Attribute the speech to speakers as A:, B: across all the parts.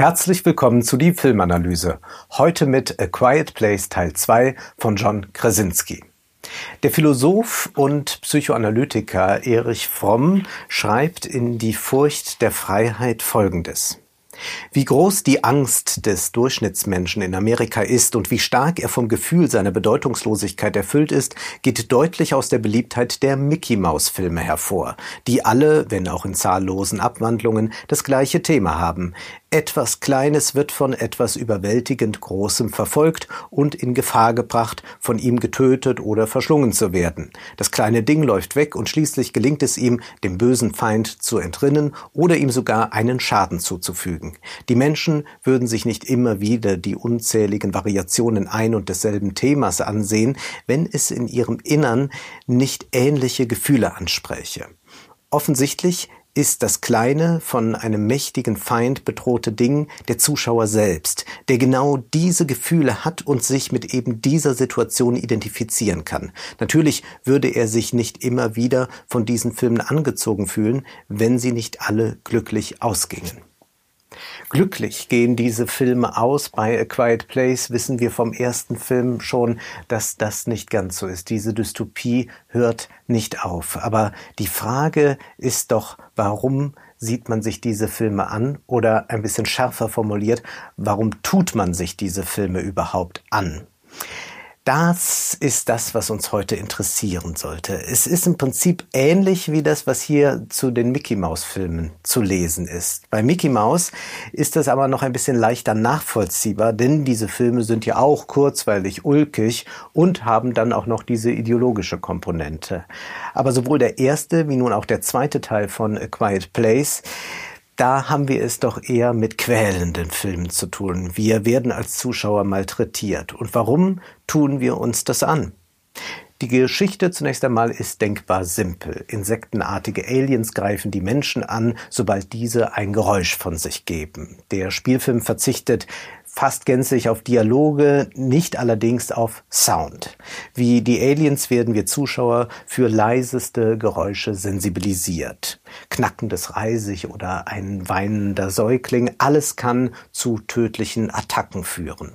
A: Herzlich willkommen zu die Filmanalyse. Heute mit A Quiet Place Teil 2 von John Krasinski. Der Philosoph und Psychoanalytiker Erich Fromm schreibt in Die Furcht der Freiheit Folgendes. Wie groß die Angst des Durchschnittsmenschen in Amerika ist und wie stark er vom Gefühl seiner Bedeutungslosigkeit erfüllt ist, geht deutlich aus der Beliebtheit der Mickey-Maus-Filme hervor, die alle, wenn auch in zahllosen Abwandlungen, das gleiche Thema haben. Etwas Kleines wird von etwas überwältigend Großem verfolgt und in Gefahr gebracht, von ihm getötet oder verschlungen zu werden. Das kleine Ding läuft weg und schließlich gelingt es ihm, dem bösen Feind zu entrinnen oder ihm sogar einen Schaden zuzufügen. Die Menschen würden sich nicht immer wieder die unzähligen Variationen ein und desselben Themas ansehen, wenn es in ihrem Innern nicht ähnliche Gefühle anspräche. Offensichtlich ist das kleine, von einem mächtigen Feind bedrohte Ding der Zuschauer selbst, der genau diese Gefühle hat und sich mit eben dieser Situation identifizieren kann. Natürlich würde er sich nicht immer wieder von diesen Filmen angezogen fühlen, wenn sie nicht alle glücklich ausgingen. Glücklich gehen diese Filme aus. Bei A Quiet Place wissen wir vom ersten Film schon, dass das nicht ganz so ist. Diese Dystopie hört nicht auf. Aber die Frage ist doch, warum sieht man sich diese Filme an? Oder ein bisschen schärfer formuliert, warum tut man sich diese Filme überhaupt an? Das ist das, was uns heute interessieren sollte. Es ist im Prinzip ähnlich wie das, was hier zu den Mickey Maus Filmen zu lesen ist. Bei Mickey Maus ist das aber noch ein bisschen leichter nachvollziehbar, denn diese Filme sind ja auch kurzweilig ulkig und haben dann auch noch diese ideologische Komponente. Aber sowohl der erste wie nun auch der zweite Teil von A Quiet Place da haben wir es doch eher mit quälenden Filmen zu tun. Wir werden als Zuschauer malträtiert. Und warum tun wir uns das an? Die Geschichte zunächst einmal ist denkbar simpel. Insektenartige Aliens greifen die Menschen an, sobald diese ein Geräusch von sich geben. Der Spielfilm verzichtet fast gänzlich auf Dialoge, nicht allerdings auf Sound. Wie die Aliens werden wir Zuschauer für leiseste Geräusche sensibilisiert. Knackendes Reisig oder ein weinender Säugling, alles kann zu tödlichen Attacken führen.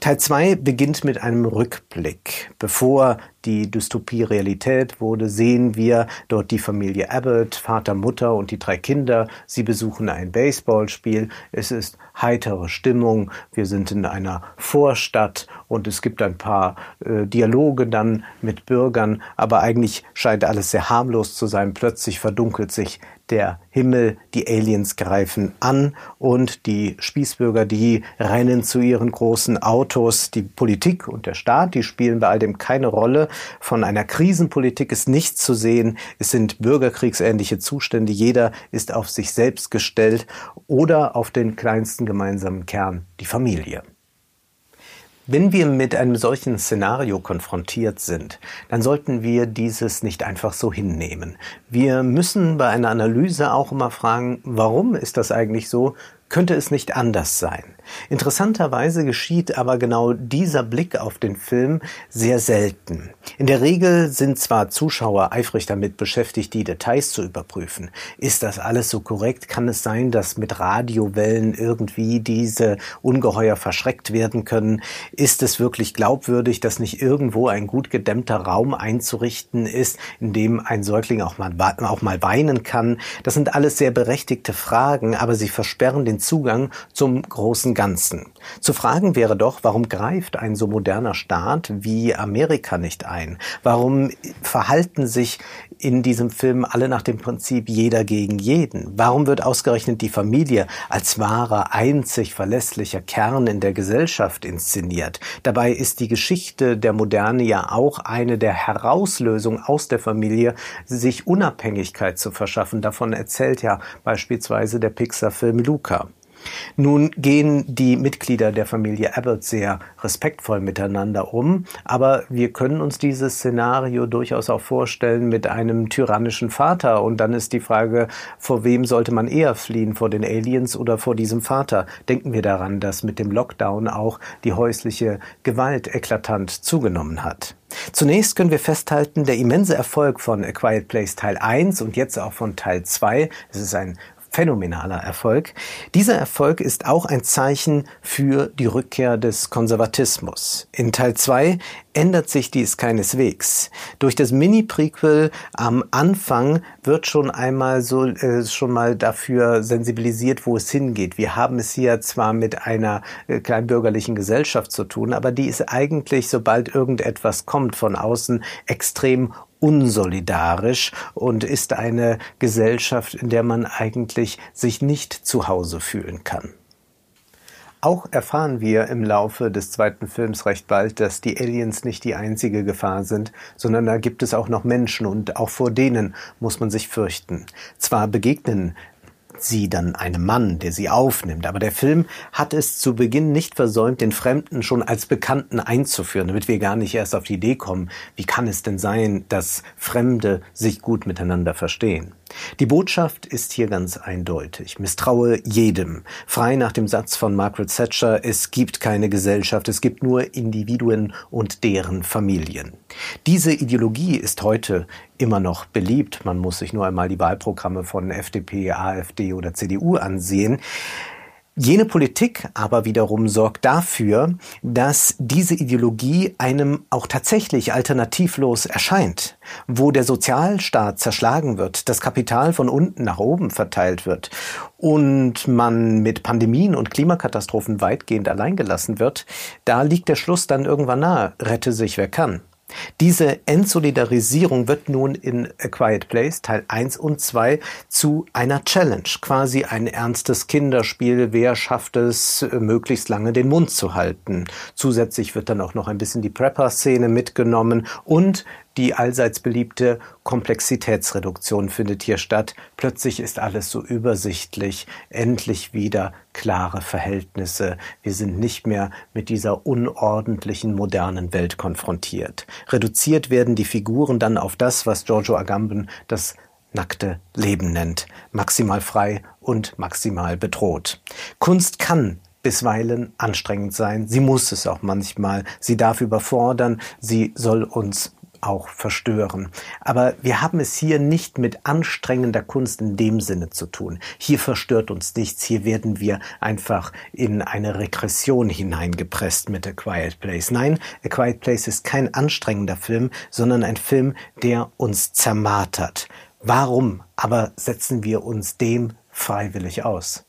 A: Teil 2 beginnt mit einem Rückblick. Bevor die Dystopie Realität wurde, sehen wir dort die Familie Abbott, Vater, Mutter und die drei Kinder. Sie besuchen ein Baseballspiel. Es ist heitere Stimmung. Wir sind in einer Vorstadt und es gibt ein paar äh, Dialoge dann mit Bürgern, aber eigentlich scheint alles sehr harmlos zu sein. Plötzlich verdunkelt sich der Himmel, die Aliens greifen an und die Spießbürger, die rennen zu ihren großen Autos. Die Politik und der Staat, die spielen bei all dem keine Rolle. Von einer Krisenpolitik ist nichts zu sehen. Es sind bürgerkriegsähnliche Zustände. Jeder ist auf sich selbst gestellt oder auf den kleinsten gemeinsamen Kern, die Familie. Wenn wir mit einem solchen Szenario konfrontiert sind, dann sollten wir dieses nicht einfach so hinnehmen. Wir müssen bei einer Analyse auch immer fragen, warum ist das eigentlich so? Könnte es nicht anders sein? Interessanterweise geschieht aber genau dieser Blick auf den Film sehr selten. In der Regel sind zwar Zuschauer eifrig damit beschäftigt, die Details zu überprüfen. Ist das alles so korrekt? Kann es sein, dass mit Radiowellen irgendwie diese Ungeheuer verschreckt werden können? Ist es wirklich glaubwürdig, dass nicht irgendwo ein gut gedämmter Raum einzurichten ist, in dem ein Säugling auch mal, auch mal weinen kann? Das sind alles sehr berechtigte Fragen, aber sie versperren den Zugang zum großen Ganzen. Zu fragen wäre doch, warum greift ein so moderner Staat wie Amerika nicht ein? Warum verhalten sich in diesem Film alle nach dem Prinzip jeder gegen jeden? Warum wird ausgerechnet die Familie als wahrer, einzig verlässlicher Kern in der Gesellschaft inszeniert? Dabei ist die Geschichte der Moderne ja auch eine der Herauslösungen aus der Familie, sich Unabhängigkeit zu verschaffen. Davon erzählt ja beispielsweise der Pixar-Film Luca. Nun gehen die Mitglieder der Familie Abbott sehr respektvoll miteinander um, aber wir können uns dieses Szenario durchaus auch vorstellen mit einem tyrannischen Vater und dann ist die Frage, vor wem sollte man eher fliehen, vor den Aliens oder vor diesem Vater? Denken wir daran, dass mit dem Lockdown auch die häusliche Gewalt eklatant zugenommen hat. Zunächst können wir festhalten, der immense Erfolg von A Quiet Place Teil 1 und jetzt auch von Teil 2, es ist ein phänomenaler Erfolg. Dieser Erfolg ist auch ein Zeichen für die Rückkehr des Konservatismus. In Teil 2 ändert sich dies keineswegs. Durch das Mini-Prequel am Anfang wird schon einmal so äh, schon mal dafür sensibilisiert, wo es hingeht. Wir haben es hier zwar mit einer äh, kleinbürgerlichen Gesellschaft zu tun, aber die ist eigentlich, sobald irgendetwas kommt von außen, extrem unsolidarisch und ist eine Gesellschaft, in der man eigentlich sich nicht zu Hause fühlen kann. Auch erfahren wir im Laufe des zweiten Films recht bald, dass die Aliens nicht die einzige Gefahr sind, sondern da gibt es auch noch Menschen und auch vor denen muss man sich fürchten. Zwar begegnen sie dann einem Mann, der sie aufnimmt. Aber der Film hat es zu Beginn nicht versäumt, den Fremden schon als Bekannten einzuführen, damit wir gar nicht erst auf die Idee kommen, wie kann es denn sein, dass Fremde sich gut miteinander verstehen. Die Botschaft ist hier ganz eindeutig. Misstraue jedem. Frei nach dem Satz von Margaret Thatcher, es gibt keine Gesellschaft, es gibt nur Individuen und deren Familien. Diese Ideologie ist heute immer noch beliebt. Man muss sich nur einmal die Wahlprogramme von FDP, AfD oder CDU ansehen. Jene Politik aber wiederum sorgt dafür, dass diese Ideologie einem auch tatsächlich alternativlos erscheint, wo der Sozialstaat zerschlagen wird, das Kapital von unten nach oben verteilt wird und man mit Pandemien und Klimakatastrophen weitgehend alleingelassen wird, da liegt der Schluss dann irgendwann nahe, rette sich wer kann. Diese Entsolidarisierung wird nun in A Quiet Place Teil 1 und 2 zu einer Challenge, quasi ein ernstes Kinderspiel. Wer schafft es, möglichst lange den Mund zu halten? Zusätzlich wird dann auch noch ein bisschen die Prepper-Szene mitgenommen und die allseits beliebte Komplexitätsreduktion findet hier statt. Plötzlich ist alles so übersichtlich, endlich wieder klare Verhältnisse. Wir sind nicht mehr mit dieser unordentlichen modernen Welt konfrontiert. Reduziert werden die Figuren dann auf das, was Giorgio Agamben das nackte Leben nennt, maximal frei und maximal bedroht. Kunst kann bisweilen anstrengend sein. Sie muss es auch manchmal. Sie darf überfordern. Sie soll uns auch verstören. Aber wir haben es hier nicht mit anstrengender Kunst in dem Sinne zu tun. Hier verstört uns nichts. Hier werden wir einfach in eine Regression hineingepresst mit A Quiet Place. Nein, A Quiet Place ist kein anstrengender Film, sondern ein Film, der uns zermartert. Warum aber setzen wir uns dem freiwillig aus?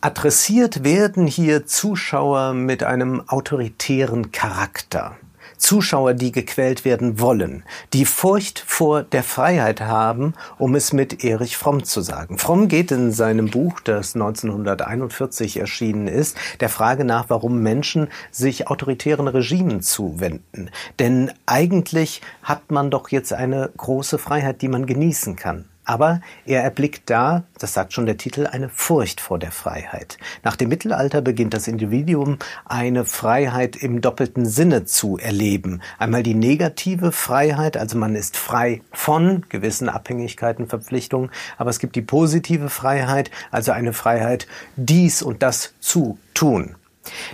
A: Adressiert werden hier Zuschauer mit einem autoritären Charakter. Zuschauer, die gequält werden wollen, die Furcht vor der Freiheit haben, um es mit Erich Fromm zu sagen. Fromm geht in seinem Buch, das 1941 erschienen ist, der Frage nach, warum Menschen sich autoritären Regimen zuwenden. Denn eigentlich hat man doch jetzt eine große Freiheit, die man genießen kann. Aber er erblickt da, das sagt schon der Titel, eine Furcht vor der Freiheit. Nach dem Mittelalter beginnt das Individuum eine Freiheit im doppelten Sinne zu erleben. Einmal die negative Freiheit, also man ist frei von gewissen Abhängigkeiten, Verpflichtungen, aber es gibt die positive Freiheit, also eine Freiheit, dies und das zu tun.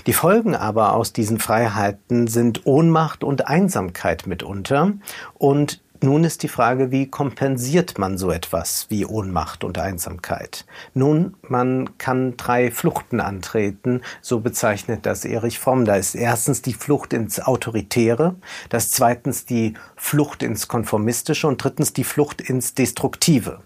A: Die Folgen aber aus diesen Freiheiten sind Ohnmacht und Einsamkeit mitunter und nun ist die Frage, wie kompensiert man so etwas wie Ohnmacht und Einsamkeit? Nun, man kann drei Fluchten antreten, so bezeichnet das Erich Fromm. Da ist erstens die Flucht ins Autoritäre, das zweitens die Flucht ins Konformistische und drittens die Flucht ins Destruktive.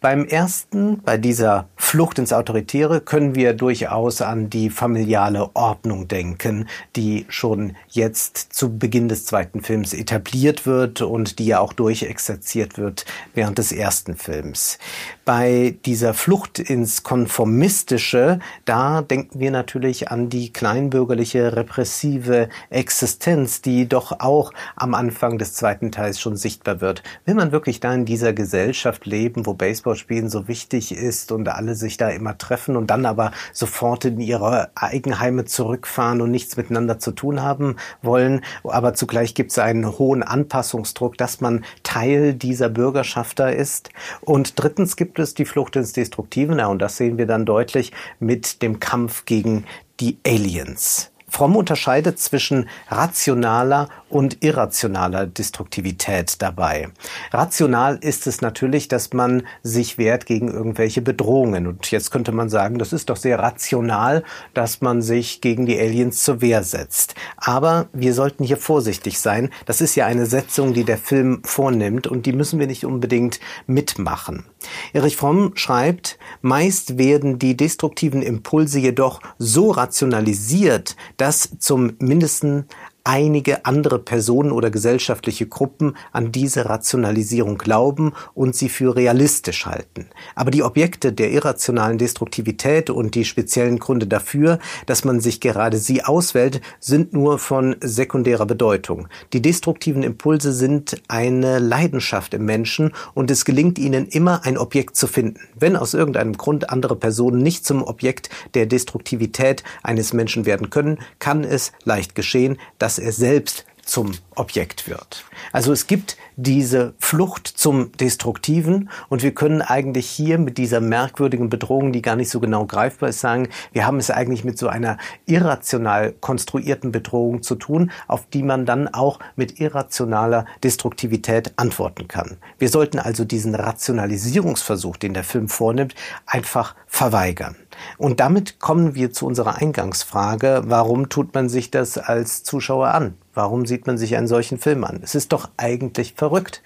A: Beim ersten, bei dieser Flucht ins Autoritäre, können wir durchaus an die familiale Ordnung denken, die schon jetzt zu Beginn des zweiten Films etabliert wird und die ja auch durchexerziert wird während des ersten Films. Bei dieser Flucht ins Konformistische, da denken wir natürlich an die kleinbürgerliche repressive Existenz, die doch auch am Anfang des zweiten Teils schon sichtbar wird. Will man wirklich da in dieser Gesellschaft leben, wo Baseball Baseballspielen so wichtig ist und alle sich da immer treffen und dann aber sofort in ihre Eigenheime zurückfahren und nichts miteinander zu tun haben wollen. Aber zugleich gibt es einen hohen Anpassungsdruck, dass man Teil dieser Bürgerschaft da ist. Und drittens gibt es die Flucht ins Destruktive. Na, und das sehen wir dann deutlich mit dem Kampf gegen die Aliens. Fromm unterscheidet zwischen rationaler und irrationaler Destruktivität dabei. Rational ist es natürlich, dass man sich wehrt gegen irgendwelche Bedrohungen. Und jetzt könnte man sagen, das ist doch sehr rational, dass man sich gegen die Aliens zur Wehr setzt. Aber wir sollten hier vorsichtig sein. Das ist ja eine Setzung, die der Film vornimmt und die müssen wir nicht unbedingt mitmachen. Erich Fromm schreibt, meist werden die destruktiven Impulse jedoch so rationalisiert, dass zum mindesten einige andere Personen oder gesellschaftliche Gruppen an diese Rationalisierung glauben und sie für realistisch halten. Aber die Objekte der irrationalen Destruktivität und die speziellen Gründe dafür, dass man sich gerade sie auswählt, sind nur von sekundärer Bedeutung. Die destruktiven Impulse sind eine Leidenschaft im Menschen und es gelingt ihnen immer ein Objekt zu finden. Wenn aus irgendeinem Grund andere Personen nicht zum Objekt der Destruktivität eines Menschen werden können, kann es leicht geschehen, dass dass er selbst zum Objekt wird. Also es gibt diese Flucht zum Destruktiven und wir können eigentlich hier mit dieser merkwürdigen Bedrohung, die gar nicht so genau greifbar ist, sagen, wir haben es eigentlich mit so einer irrational konstruierten Bedrohung zu tun, auf die man dann auch mit irrationaler Destruktivität antworten kann. Wir sollten also diesen Rationalisierungsversuch, den der Film vornimmt, einfach verweigern. Und damit kommen wir zu unserer Eingangsfrage, warum tut man sich das als Zuschauer an? Warum sieht man sich einen solchen Film an? Es ist doch eigentlich verrückt.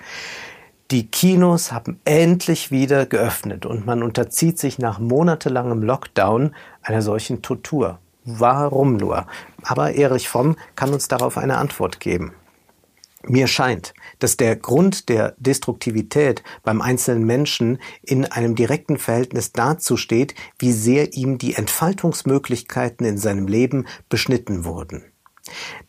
A: Die Kinos haben endlich wieder geöffnet und man unterzieht sich nach monatelangem Lockdown einer solchen Tortur. Warum nur? Aber Erich Fromm kann uns darauf eine Antwort geben. Mir scheint, dass der Grund der Destruktivität beim einzelnen Menschen in einem direkten Verhältnis dazu steht, wie sehr ihm die Entfaltungsmöglichkeiten in seinem Leben beschnitten wurden.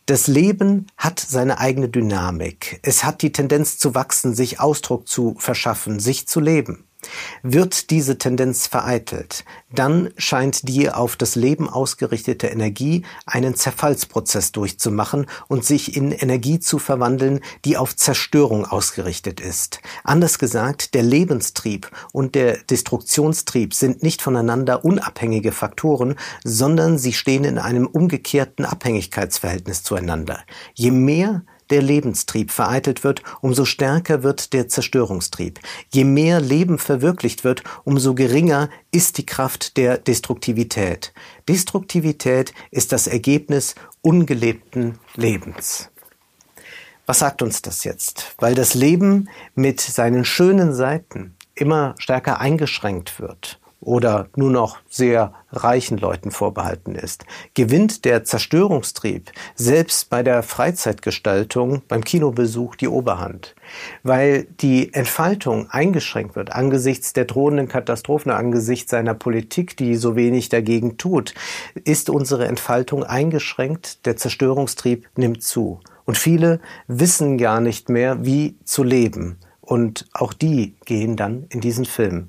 A: Das Leben hat seine eigene Dynamik. Es hat die Tendenz zu wachsen, sich Ausdruck zu verschaffen, sich zu leben. Wird diese Tendenz vereitelt, dann scheint die auf das Leben ausgerichtete Energie einen Zerfallsprozess durchzumachen und sich in Energie zu verwandeln, die auf Zerstörung ausgerichtet ist. Anders gesagt, der Lebenstrieb und der Destruktionstrieb sind nicht voneinander unabhängige Faktoren, sondern sie stehen in einem umgekehrten Abhängigkeitsverhältnis zueinander. Je mehr der Lebenstrieb vereitelt wird, umso stärker wird der Zerstörungstrieb. Je mehr Leben verwirklicht wird, umso geringer ist die Kraft der Destruktivität. Destruktivität ist das Ergebnis ungelebten Lebens. Was sagt uns das jetzt? Weil das Leben mit seinen schönen Seiten immer stärker eingeschränkt wird oder nur noch sehr reichen Leuten vorbehalten ist, gewinnt der Zerstörungstrieb selbst bei der Freizeitgestaltung, beim Kinobesuch die Oberhand, weil die Entfaltung eingeschränkt wird angesichts der drohenden Katastrophen, angesichts seiner Politik, die so wenig dagegen tut, ist unsere Entfaltung eingeschränkt, der Zerstörungstrieb nimmt zu. Und viele wissen gar nicht mehr, wie zu leben. Und auch die gehen dann in diesen Film.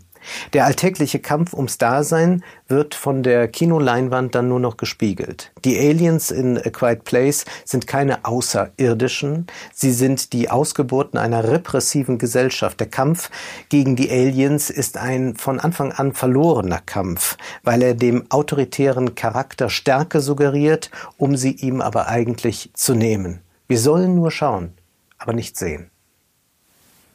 A: Der alltägliche Kampf ums Dasein wird von der Kinoleinwand dann nur noch gespiegelt. Die Aliens in A Quiet Place sind keine Außerirdischen, sie sind die Ausgeburten einer repressiven Gesellschaft. Der Kampf gegen die Aliens ist ein von Anfang an verlorener Kampf, weil er dem autoritären Charakter Stärke suggeriert, um sie ihm aber eigentlich zu nehmen. Wir sollen nur schauen, aber nicht sehen.